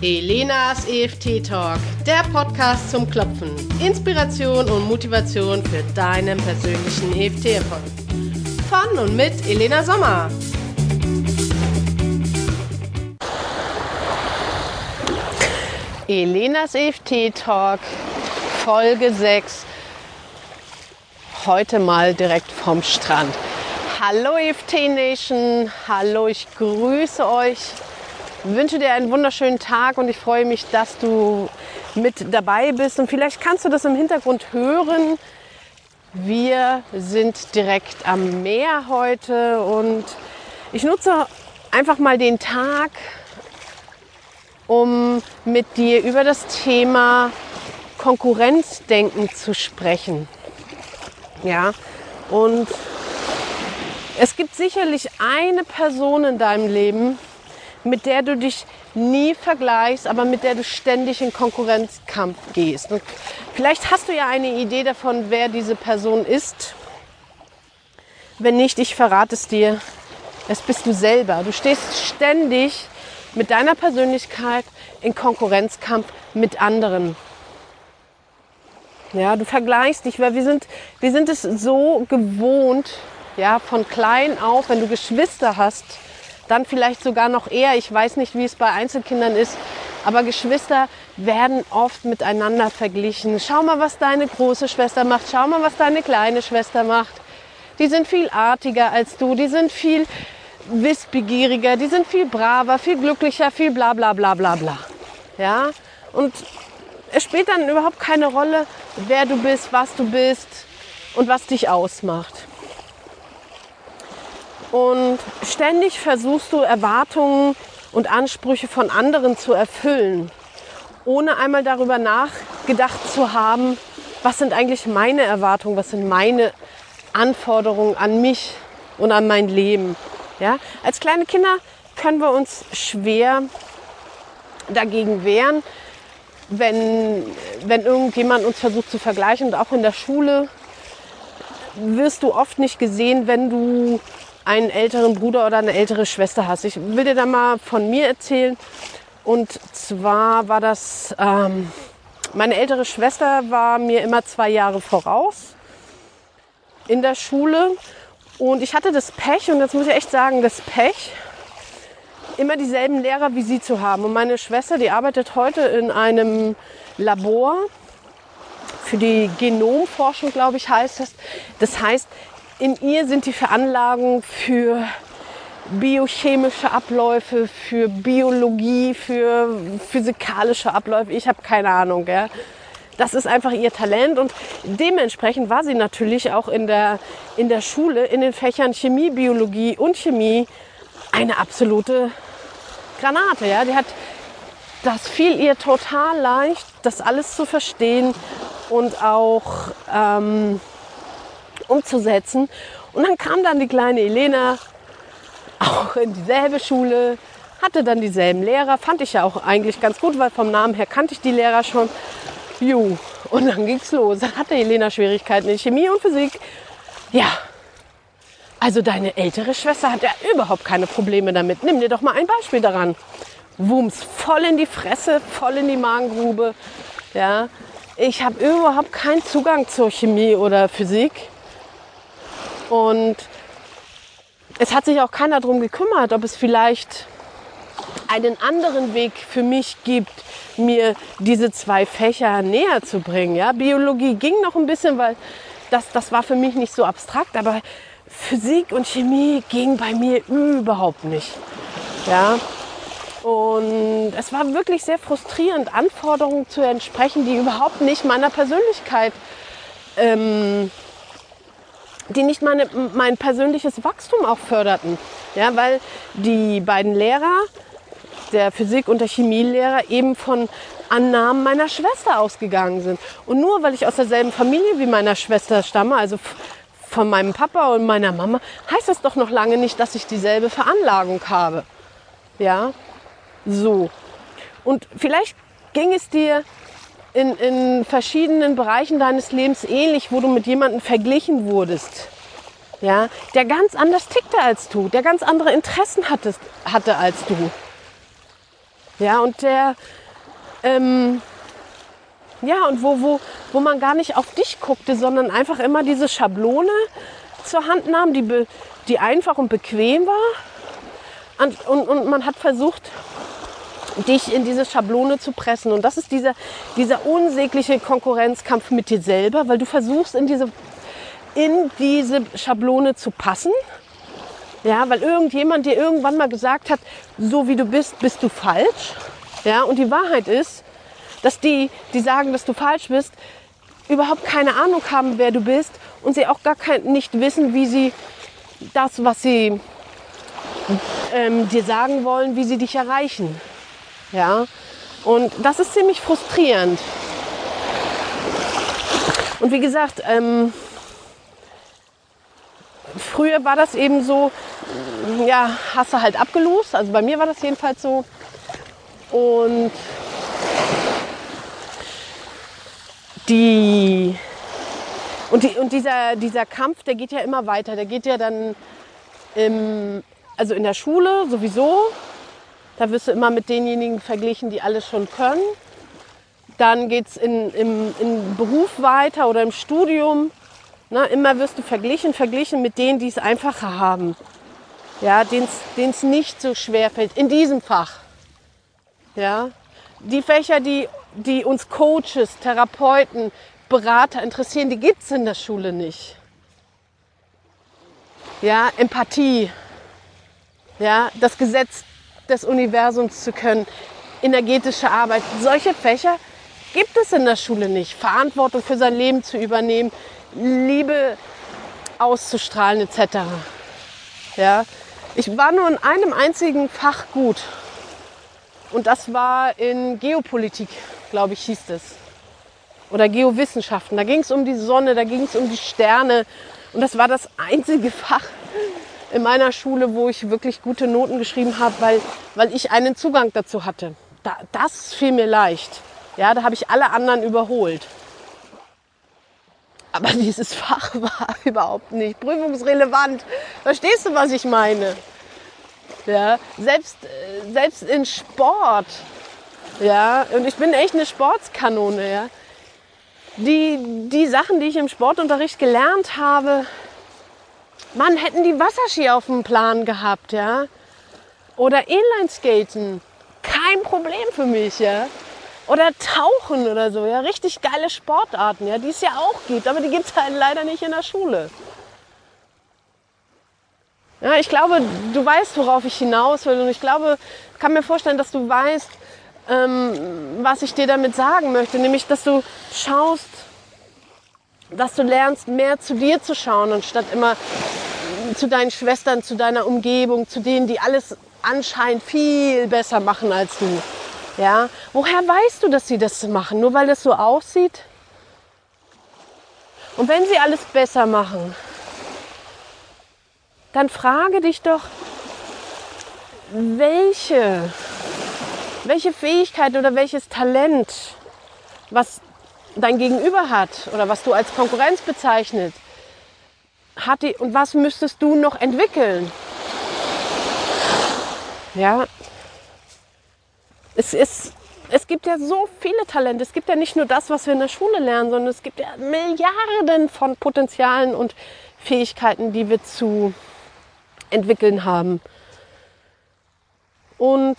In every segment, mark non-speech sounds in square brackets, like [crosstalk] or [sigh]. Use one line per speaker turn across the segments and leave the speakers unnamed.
Elenas EFT Talk, der Podcast zum Klopfen. Inspiration und Motivation für deinen persönlichen EFT-Erfolg. Von und mit Elena Sommer. Elenas EFT Talk, Folge 6. Heute mal direkt vom Strand. Hallo EFT Nation, hallo, ich grüße euch wünsche dir einen wunderschönen Tag und ich freue mich, dass du mit dabei bist. Und vielleicht kannst du das im Hintergrund hören. Wir sind direkt am Meer heute und ich nutze einfach mal den Tag, um mit dir über das Thema Konkurrenzdenken zu sprechen. Ja, und es gibt sicherlich eine Person in deinem Leben, mit der du dich nie vergleichst, aber mit der du ständig in Konkurrenzkampf gehst. Und vielleicht hast du ja eine Idee davon, wer diese Person ist. Wenn nicht, ich verrate es dir. Es bist du selber. Du stehst ständig mit deiner Persönlichkeit in Konkurrenzkampf mit anderen. Ja, du vergleichst dich, weil wir sind, wir sind es so gewohnt, ja, von klein auf, wenn du Geschwister hast, dann vielleicht sogar noch eher. Ich weiß nicht, wie es bei Einzelkindern ist, aber Geschwister werden oft miteinander verglichen. Schau mal, was deine große Schwester macht. Schau mal, was deine kleine Schwester macht. Die sind viel artiger als du. Die sind viel wissbegieriger. Die sind viel braver, viel glücklicher, viel bla bla bla bla bla. Ja? Und es spielt dann überhaupt keine Rolle, wer du bist, was du bist und was dich ausmacht. Und ständig versuchst du Erwartungen und Ansprüche von anderen zu erfüllen, ohne einmal darüber nachgedacht zu haben, was sind eigentlich meine Erwartungen, was sind meine Anforderungen an mich und an mein Leben. Ja? Als kleine Kinder können wir uns schwer dagegen wehren, wenn, wenn irgendjemand uns versucht zu vergleichen. Und auch in der Schule wirst du oft nicht gesehen, wenn du einen älteren Bruder oder eine ältere Schwester hast. Ich will dir da mal von mir erzählen. Und zwar war das, ähm, meine ältere Schwester war mir immer zwei Jahre voraus in der Schule. Und ich hatte das Pech, und jetzt muss ich echt sagen, das Pech, immer dieselben Lehrer wie sie zu haben. Und meine Schwester, die arbeitet heute in einem Labor für die Genomforschung, glaube ich, heißt das. Das heißt, in ihr sind die Veranlagungen für biochemische Abläufe, für Biologie, für physikalische Abläufe. Ich habe keine Ahnung. Ja. Das ist einfach ihr Talent und dementsprechend war sie natürlich auch in der, in der Schule in den Fächern Chemie, Biologie und Chemie eine absolute Granate. Ja. Die hat, das fiel ihr total leicht, das alles zu verstehen und auch ähm, umzusetzen. Und dann kam dann die kleine Elena auch in dieselbe Schule, hatte dann dieselben Lehrer, fand ich ja auch eigentlich ganz gut, weil vom Namen her kannte ich die Lehrer schon. Ju, und dann ging's los. Dann hatte Elena Schwierigkeiten in Chemie und Physik. Ja, also deine ältere Schwester hat ja überhaupt keine Probleme damit. Nimm dir doch mal ein Beispiel daran. Wumms, voll in die Fresse, voll in die Magengrube. Ja, ich habe überhaupt keinen Zugang zur Chemie oder Physik. Und es hat sich auch keiner darum gekümmert, ob es vielleicht einen anderen Weg für mich gibt, mir diese zwei Fächer näher zu bringen. Ja, Biologie ging noch ein bisschen, weil das, das war für mich nicht so abstrakt, aber Physik und Chemie ging bei mir überhaupt nicht. Ja, und es war wirklich sehr frustrierend, Anforderungen zu entsprechen, die überhaupt nicht meiner Persönlichkeit ähm, die nicht meine, mein persönliches Wachstum auch förderten. Ja, weil die beiden Lehrer, der Physik- und der Chemielehrer, eben von Annahmen meiner Schwester ausgegangen sind. Und nur weil ich aus derselben Familie wie meiner Schwester stamme, also von meinem Papa und meiner Mama, heißt das doch noch lange nicht, dass ich dieselbe Veranlagung habe. Ja, so. Und vielleicht ging es dir in, in verschiedenen Bereichen deines Lebens ähnlich, wo du mit jemandem verglichen wurdest. Ja, der ganz anders tickte als du, der ganz andere Interessen hattest, hatte als du. Ja, und der, ähm, ja, und wo, wo, wo man gar nicht auf dich guckte, sondern einfach immer diese Schablone zur Hand nahm, die, die einfach und bequem war. Und, und, und man hat versucht, dich in diese Schablone zu pressen. Und das ist dieser, dieser unsägliche Konkurrenzkampf mit dir selber, weil du versuchst, in diese, in diese Schablone zu passen. Ja, weil irgendjemand dir irgendwann mal gesagt hat, so wie du bist, bist du falsch. Ja, und die Wahrheit ist, dass die, die sagen, dass du falsch bist, überhaupt keine Ahnung haben, wer du bist und sie auch gar kein, nicht wissen, wie sie das, was sie ähm, dir sagen wollen, wie sie dich erreichen. Ja, und das ist ziemlich frustrierend. Und wie gesagt, ähm, früher war das eben so, ja, hast du halt abgelost. Also bei mir war das jedenfalls so. Und die und, die, und dieser, dieser Kampf, der geht ja immer weiter. Der geht ja dann im, also in der Schule sowieso. Da wirst du immer mit denjenigen verglichen, die alles schon können. Dann geht es im, im Beruf weiter oder im Studium. Na, immer wirst du verglichen, verglichen mit denen, die es einfacher haben. Ja, denen es nicht so schwer fällt. In diesem Fach. Ja, die Fächer, die, die uns Coaches, Therapeuten, Berater interessieren, die gibt es in der Schule nicht. Ja, Empathie. Ja, das Gesetz des Universums zu können, energetische Arbeit. Solche Fächer gibt es in der Schule nicht. Verantwortung für sein Leben zu übernehmen, Liebe auszustrahlen etc. Ja, ich war nur in einem einzigen Fach gut. Und das war in Geopolitik, glaube ich, hieß es. Oder Geowissenschaften. Da ging es um die Sonne, da ging es um die Sterne. Und das war das einzige Fach in meiner Schule, wo ich wirklich gute Noten geschrieben habe, weil, weil ich einen Zugang dazu hatte. Da, das fiel mir leicht. Ja, da habe ich alle anderen überholt. Aber [laughs] dieses Fach war [laughs] überhaupt nicht prüfungsrelevant. Verstehst du, was ich meine? Ja, selbst, äh, selbst in Sport. Ja, und ich bin echt eine Sportskanone. Ja. Die, die Sachen, die ich im Sportunterricht gelernt habe, Mann, hätten die Wasserski auf dem Plan gehabt, ja. Oder Inlineskaten. Kein Problem für mich, ja. Oder Tauchen oder so, ja. Richtig geile Sportarten, ja, die es ja auch gibt, aber die gibt es halt leider nicht in der Schule. Ja, ich glaube, du weißt, worauf ich hinaus will. Und ich glaube, kann mir vorstellen, dass du weißt, ähm, was ich dir damit sagen möchte. Nämlich, dass du schaust, dass du lernst, mehr zu dir zu schauen, anstatt immer zu deinen Schwestern, zu deiner Umgebung, zu denen, die alles anscheinend viel besser machen als du. Ja? Woher weißt du, dass sie das machen? Nur weil das so aussieht? Und wenn sie alles besser machen, dann frage dich doch, welche, welche Fähigkeit oder welches Talent, was dein Gegenüber hat oder was du als Konkurrenz bezeichnet, hat die, und was müsstest du noch entwickeln? Ja, es ist, es gibt ja so viele Talente. Es gibt ja nicht nur das, was wir in der Schule lernen, sondern es gibt ja Milliarden von Potenzialen und Fähigkeiten, die wir zu entwickeln haben. Und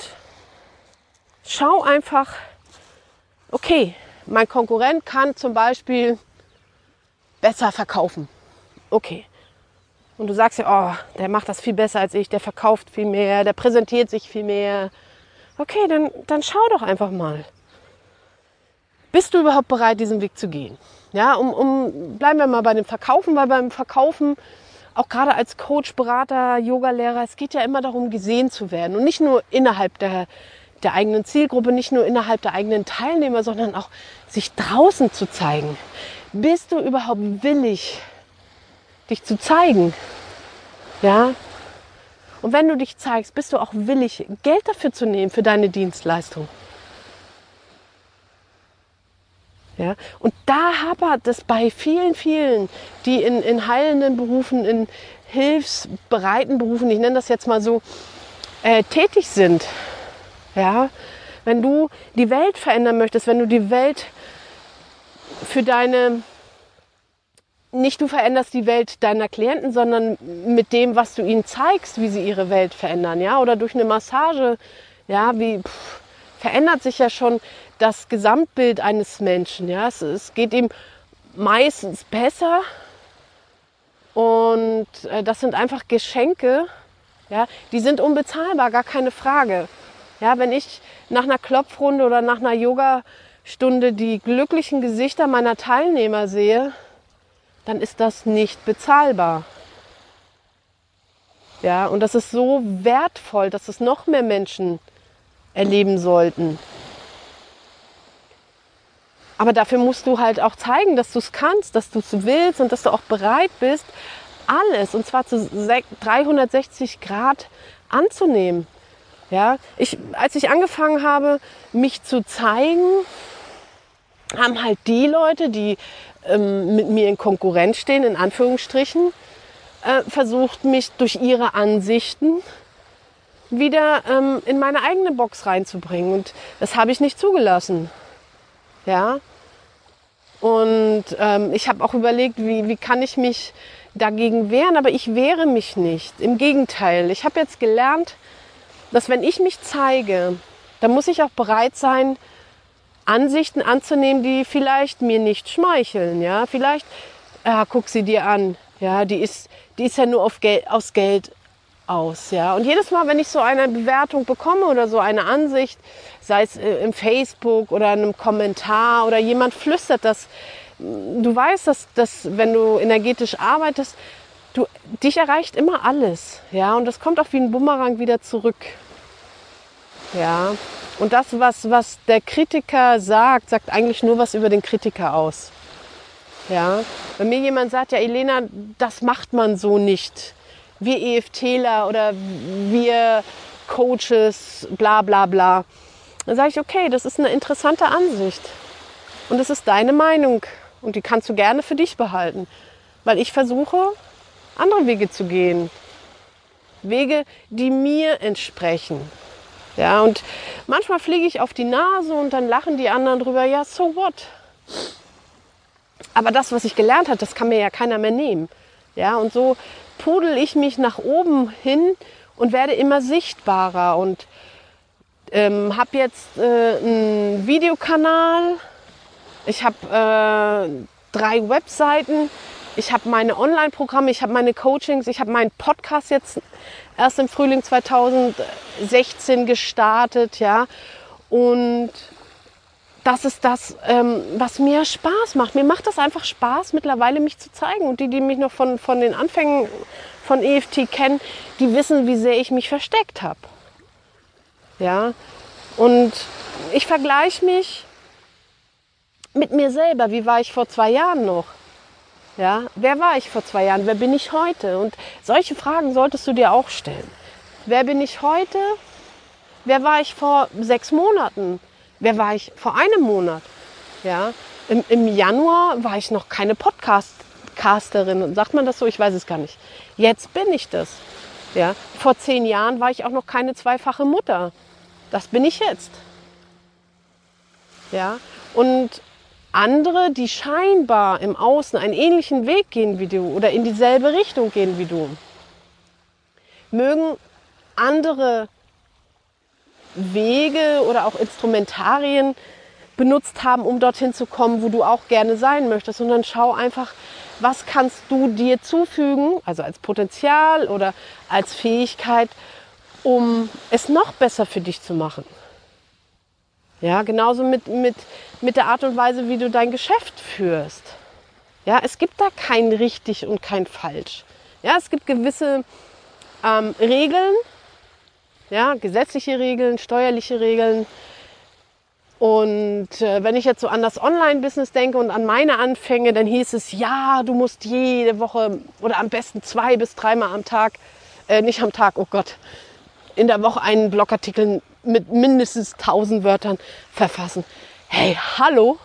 schau einfach, okay, mein Konkurrent kann zum Beispiel besser verkaufen. Okay. Und du sagst ja, oh, der macht das viel besser als ich, der verkauft viel mehr, der präsentiert sich viel mehr. Okay, dann, dann schau doch einfach mal. Bist du überhaupt bereit, diesen Weg zu gehen? Ja, um, um, bleiben wir mal bei dem Verkaufen, weil beim Verkaufen auch gerade als Coach, Berater, Yogalehrer, es geht ja immer darum, gesehen zu werden. Und nicht nur innerhalb der, der eigenen Zielgruppe, nicht nur innerhalb der eigenen Teilnehmer, sondern auch sich draußen zu zeigen. Bist du überhaupt willig, dich zu zeigen? Ja? Und wenn du dich zeigst, bist du auch willig, Geld dafür zu nehmen für deine Dienstleistung. Ja? Und da hapert es bei vielen, vielen, die in, in heilenden Berufen, in hilfsbereiten Berufen, ich nenne das jetzt mal so, äh, tätig sind. Ja? wenn du die Welt verändern möchtest, wenn du die Welt für deine, nicht du veränderst die Welt deiner Klienten, sondern mit dem, was du ihnen zeigst, wie sie ihre Welt verändern, ja, oder durch eine Massage, ja, wie pff, verändert sich ja schon das Gesamtbild eines Menschen, ja, es, es geht ihm meistens besser. Und äh, das sind einfach Geschenke, ja, die sind unbezahlbar, gar keine Frage. Ja, wenn ich nach einer Klopfrunde oder nach einer Yogastunde die glücklichen Gesichter meiner Teilnehmer sehe, dann ist das nicht bezahlbar. Ja, und das ist so wertvoll, dass es noch mehr Menschen erleben sollten. Aber dafür musst du halt auch zeigen, dass du es kannst, dass du es willst und dass du auch bereit bist, alles, und zwar zu 360 Grad anzunehmen. Ja, ich, als ich angefangen habe, mich zu zeigen, haben halt die Leute, die ähm, mit mir in Konkurrenz stehen, in Anführungsstrichen, äh, versucht, mich durch ihre Ansichten wieder ähm, in meine eigene Box reinzubringen. Und das habe ich nicht zugelassen. Ja. Und ähm, ich habe auch überlegt, wie, wie kann ich mich dagegen wehren, aber ich wehre mich nicht. Im Gegenteil, ich habe jetzt gelernt, dass wenn ich mich zeige, dann muss ich auch bereit sein, Ansichten anzunehmen, die vielleicht mir nicht schmeicheln. Ja, vielleicht, ja, guck sie dir an. Ja, die ist, die ist ja nur auf Gel aus Geld aus. Ja, und jedes Mal, wenn ich so eine Bewertung bekomme oder so eine Ansicht, sei es äh, im Facebook oder in einem Kommentar oder jemand flüstert das, du weißt, dass, dass wenn du energetisch arbeitest, du, dich erreicht immer alles. Ja, und das kommt auch wie ein Bumerang wieder zurück. Ja, und das, was, was der Kritiker sagt, sagt eigentlich nur was über den Kritiker aus. Ja, wenn mir jemand sagt, ja, Elena, das macht man so nicht. Wir EFTler oder wir Coaches, bla bla bla. Dann sage ich, okay, das ist eine interessante Ansicht. Und es ist deine Meinung. Und die kannst du gerne für dich behalten. Weil ich versuche, andere Wege zu gehen. Wege, die mir entsprechen. Ja, und manchmal fliege ich auf die Nase und dann lachen die anderen drüber, ja, so what? Aber das, was ich gelernt habe, das kann mir ja keiner mehr nehmen. Ja, und so pudel ich mich nach oben hin und werde immer sichtbarer und ähm, habe jetzt äh, einen Videokanal, ich habe äh, drei Webseiten, ich habe meine Online-Programme, ich habe meine Coachings, ich habe meinen Podcast jetzt erst im Frühling 2016 gestartet, ja. Und das ist das, ähm, was mir Spaß macht. Mir macht das einfach Spaß, mittlerweile mich zu zeigen. Und die, die mich noch von, von den Anfängen von EFT kennen, die wissen, wie sehr ich mich versteckt habe. Ja. Und ich vergleiche mich mit mir selber. Wie war ich vor zwei Jahren noch? Ja, wer war ich vor zwei Jahren? Wer bin ich heute? Und solche Fragen solltest du dir auch stellen. Wer bin ich heute? Wer war ich vor sechs Monaten? Wer war ich vor einem Monat? Ja, im, im Januar war ich noch keine Podcasterin. Sagt man das so? Ich weiß es gar nicht. Jetzt bin ich das. Ja, vor zehn Jahren war ich auch noch keine zweifache Mutter. Das bin ich jetzt. Ja, und andere, die scheinbar im Außen einen ähnlichen Weg gehen wie du oder in dieselbe Richtung gehen wie du, mögen andere Wege oder auch Instrumentarien benutzt haben, um dorthin zu kommen, wo du auch gerne sein möchtest. Und dann schau einfach, was kannst du dir zufügen, also als Potenzial oder als Fähigkeit, um es noch besser für dich zu machen. Ja, genauso mit, mit, mit der Art und Weise, wie du dein Geschäft führst. Ja, es gibt da kein richtig und kein falsch. Ja, es gibt gewisse ähm, Regeln, ja, gesetzliche Regeln, steuerliche Regeln. Und äh, wenn ich jetzt so an das Online-Business denke und an meine Anfänge, dann hieß es, ja, du musst jede Woche oder am besten zwei bis dreimal am Tag, äh, nicht am Tag, oh Gott, in der Woche einen Blogartikel mit mindestens 1000 Wörtern verfassen. Hey, hallo?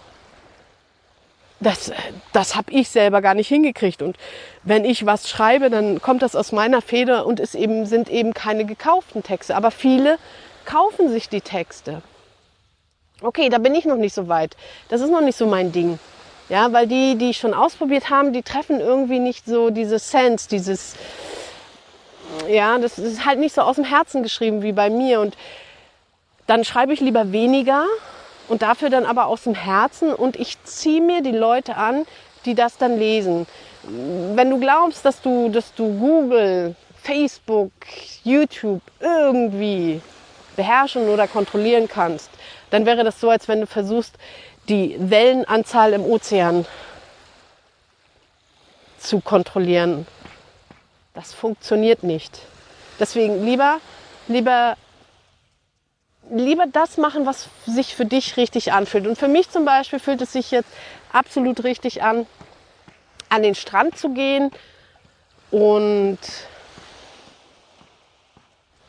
Das, das habe ich selber gar nicht hingekriegt. Und wenn ich was schreibe, dann kommt das aus meiner Feder und es eben, sind eben keine gekauften Texte. Aber viele kaufen sich die Texte. Okay, da bin ich noch nicht so weit. Das ist noch nicht so mein Ding. Ja, weil die, die schon ausprobiert haben, die treffen irgendwie nicht so diese Sense, dieses, ja, das ist halt nicht so aus dem Herzen geschrieben wie bei mir. Und dann schreibe ich lieber weniger und dafür dann aber aus dem Herzen und ich ziehe mir die Leute an, die das dann lesen. Wenn du glaubst, dass du, dass du Google, Facebook, YouTube irgendwie beherrschen oder kontrollieren kannst, dann wäre das so, als wenn du versuchst, die Wellenanzahl im Ozean zu kontrollieren. Das funktioniert nicht. Deswegen lieber, lieber, lieber das machen, was sich für dich richtig anfühlt. Und für mich zum Beispiel fühlt es sich jetzt absolut richtig an, an den Strand zu gehen und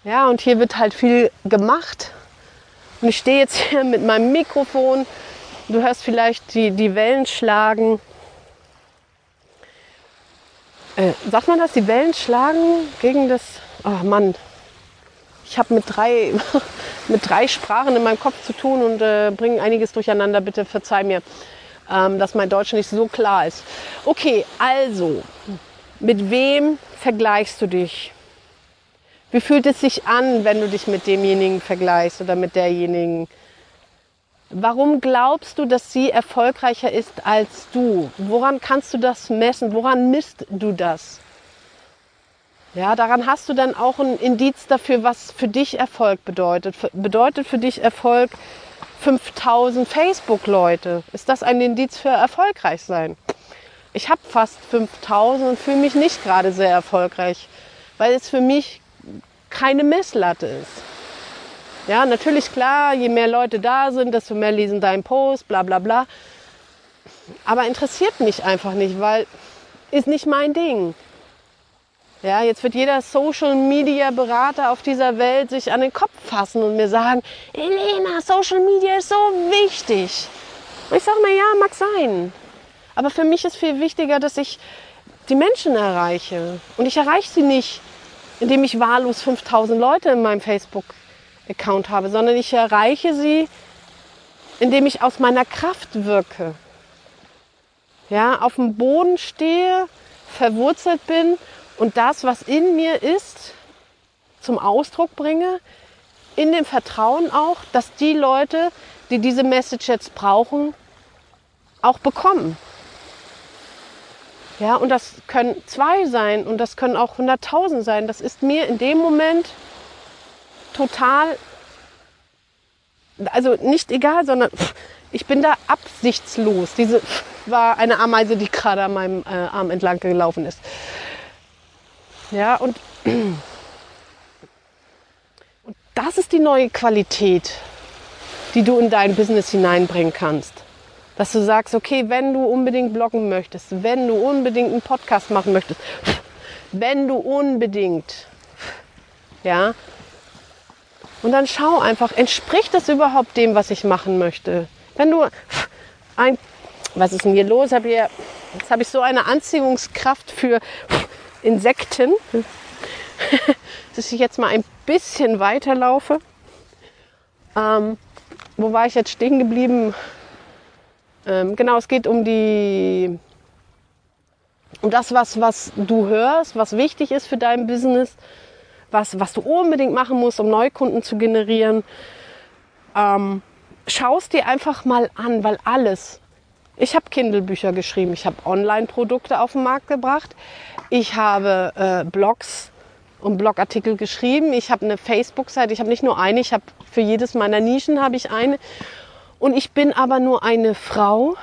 ja, und hier wird halt viel gemacht. Und ich stehe jetzt [laughs] hier mit meinem Mikrofon. Du hörst vielleicht die, die Wellen schlagen. Äh, sagt man das? Die Wellen schlagen gegen das. Oh Mann. Ich habe mit drei, [laughs] mit drei Sprachen in meinem Kopf zu tun und äh, bringe einiges durcheinander. Bitte verzeih mir, ähm, dass mein Deutsch nicht so klar ist. Okay, also, mit wem vergleichst du dich? Wie fühlt es sich an, wenn du dich mit demjenigen vergleichst oder mit derjenigen? Warum glaubst du, dass sie erfolgreicher ist als du? Woran kannst du das messen? Woran misst du das? Ja, daran hast du dann auch ein Indiz dafür, was für dich Erfolg bedeutet. Bedeutet für dich Erfolg 5000 Facebook-Leute? Ist das ein Indiz für erfolgreich sein? Ich habe fast 5000 und fühle mich nicht gerade sehr erfolgreich, weil es für mich keine Messlatte ist. Ja, natürlich klar, je mehr Leute da sind, desto mehr lesen deinen Post, bla bla bla. Aber interessiert mich einfach nicht, weil ist nicht mein Ding. Ja, jetzt wird jeder Social Media Berater auf dieser Welt sich an den Kopf fassen und mir sagen, Elena, Social Media ist so wichtig. Und ich sage mir, ja, mag sein. Aber für mich ist viel wichtiger, dass ich die Menschen erreiche. Und ich erreiche sie nicht indem ich wahllos 5000 Leute in meinem Facebook-Account habe, sondern ich erreiche sie, indem ich aus meiner Kraft wirke. Ja, auf dem Boden stehe, verwurzelt bin und das, was in mir ist, zum Ausdruck bringe, in dem Vertrauen auch, dass die Leute, die diese Message jetzt brauchen, auch bekommen. Ja, und das können zwei sein und das können auch hunderttausend sein. Das ist mir in dem Moment total, also nicht egal, sondern ich bin da absichtslos. Diese war eine Ameise, die gerade an meinem äh, Arm entlang gelaufen ist. Ja, und, und das ist die neue Qualität, die du in dein Business hineinbringen kannst. Dass du sagst, okay, wenn du unbedingt bloggen möchtest, wenn du unbedingt einen Podcast machen möchtest, wenn du unbedingt, ja, und dann schau einfach, entspricht das überhaupt dem, was ich machen möchte? Wenn du ein, was ist denn hier los? Hab hier, jetzt habe ich so eine Anziehungskraft für Insekten, [laughs] dass ich jetzt mal ein bisschen weiterlaufe. Ähm, wo war ich jetzt stehen geblieben? Ähm, genau, es geht um die um das, was, was du hörst, was wichtig ist für dein Business, was, was du unbedingt machen musst, um Neukunden zu generieren. Ähm, schaust dir einfach mal an, weil alles. Ich habe Kindle-Bücher geschrieben, ich habe Online-Produkte auf den Markt gebracht, ich habe äh, Blogs und Blogartikel geschrieben, ich habe eine Facebook-Seite, ich habe nicht nur eine, ich habe für jedes meiner Nischen habe ich eine und ich bin aber nur eine Frau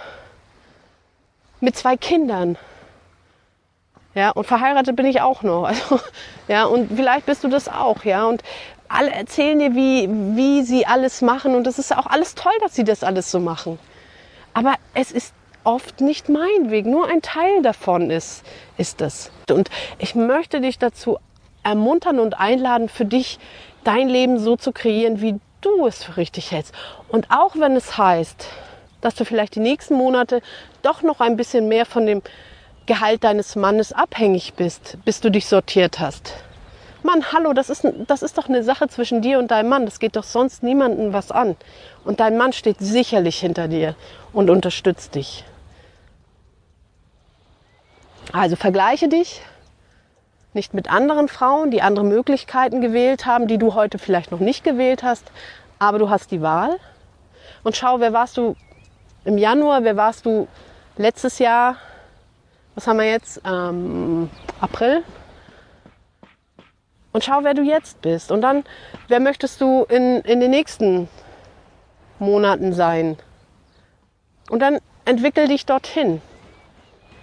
mit zwei Kindern. Ja, und verheiratet bin ich auch noch. [laughs] Also, ja, und vielleicht bist du das auch, ja. Und alle erzählen dir, wie, wie sie alles machen. Und das ist auch alles toll, dass sie das alles so machen. Aber es ist oft nicht mein Weg. Nur ein Teil davon ist, ist das. Und ich möchte dich dazu ermuntern und einladen, für dich dein Leben so zu kreieren, wie du es für richtig hältst. Und auch wenn es heißt, dass du vielleicht die nächsten Monate doch noch ein bisschen mehr von dem Gehalt deines Mannes abhängig bist, bis du dich sortiert hast. Mann, hallo, das ist, das ist doch eine Sache zwischen dir und deinem Mann. Das geht doch sonst niemandem was an. Und dein Mann steht sicherlich hinter dir und unterstützt dich. Also vergleiche dich nicht mit anderen Frauen, die andere Möglichkeiten gewählt haben, die du heute vielleicht noch nicht gewählt hast, aber du hast die Wahl. Und schau, wer warst du im Januar, wer warst du letztes Jahr, was haben wir jetzt, ähm, April. Und schau, wer du jetzt bist. Und dann, wer möchtest du in, in den nächsten Monaten sein? Und dann entwickel dich dorthin.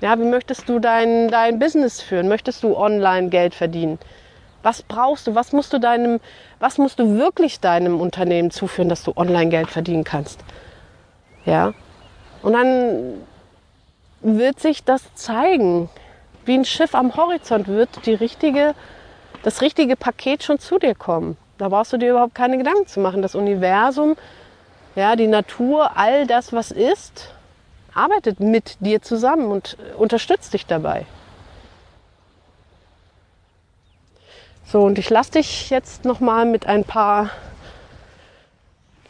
Ja, wie möchtest du dein, dein Business führen? Möchtest du online Geld verdienen? Was brauchst du? Was musst du deinem, was musst du wirklich deinem Unternehmen zuführen, dass du online Geld verdienen kannst? Ja. Und dann wird sich das zeigen. Wie ein Schiff am Horizont wird die richtige, das richtige Paket schon zu dir kommen. Da brauchst du dir überhaupt keine Gedanken zu machen. Das Universum, ja, die Natur, all das, was ist, arbeitet mit dir zusammen und unterstützt dich dabei. So, und ich lasse dich jetzt nochmal mit ein paar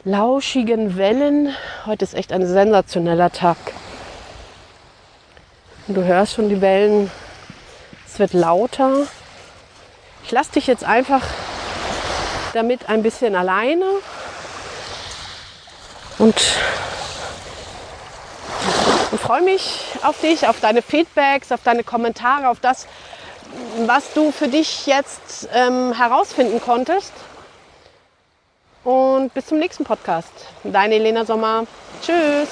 lauschigen Wellen. Heute ist echt ein sensationeller Tag. Und du hörst schon die Wellen. Es wird lauter. Ich lasse dich jetzt einfach damit ein bisschen alleine. Und und freue mich auf dich, auf deine Feedbacks, auf deine Kommentare, auf das, was du für dich jetzt ähm, herausfinden konntest. Und bis zum nächsten Podcast. Deine Elena Sommer. Tschüss.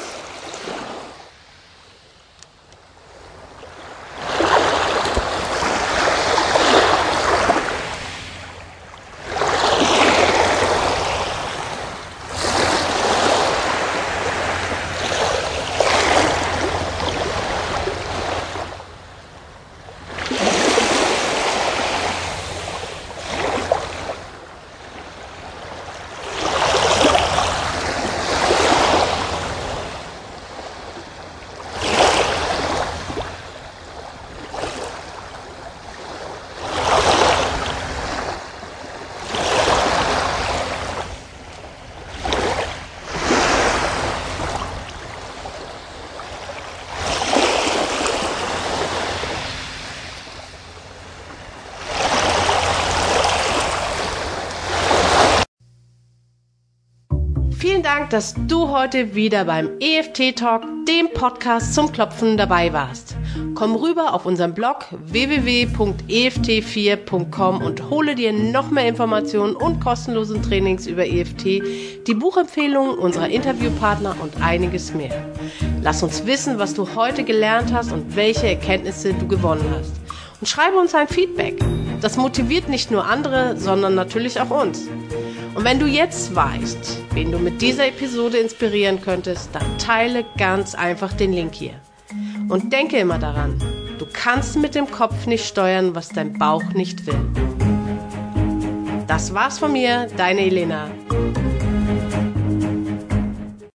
Vielen Dank, dass du heute wieder beim EFT Talk, dem Podcast zum Klopfen dabei warst. Komm rüber auf unseren Blog www.eft4.com und hole dir noch mehr Informationen und kostenlosen Trainings über EFT, die Buchempfehlungen unserer Interviewpartner und einiges mehr. Lass uns wissen, was du heute gelernt hast und welche Erkenntnisse du gewonnen hast. Und schreibe uns ein Feedback. Das motiviert nicht nur andere, sondern natürlich auch uns. Und wenn du jetzt weißt, wen du mit dieser Episode inspirieren könntest, dann teile ganz einfach den Link hier. Und denke immer daran, du kannst mit dem Kopf nicht steuern, was dein Bauch nicht will. Das war's von mir, deine Elena.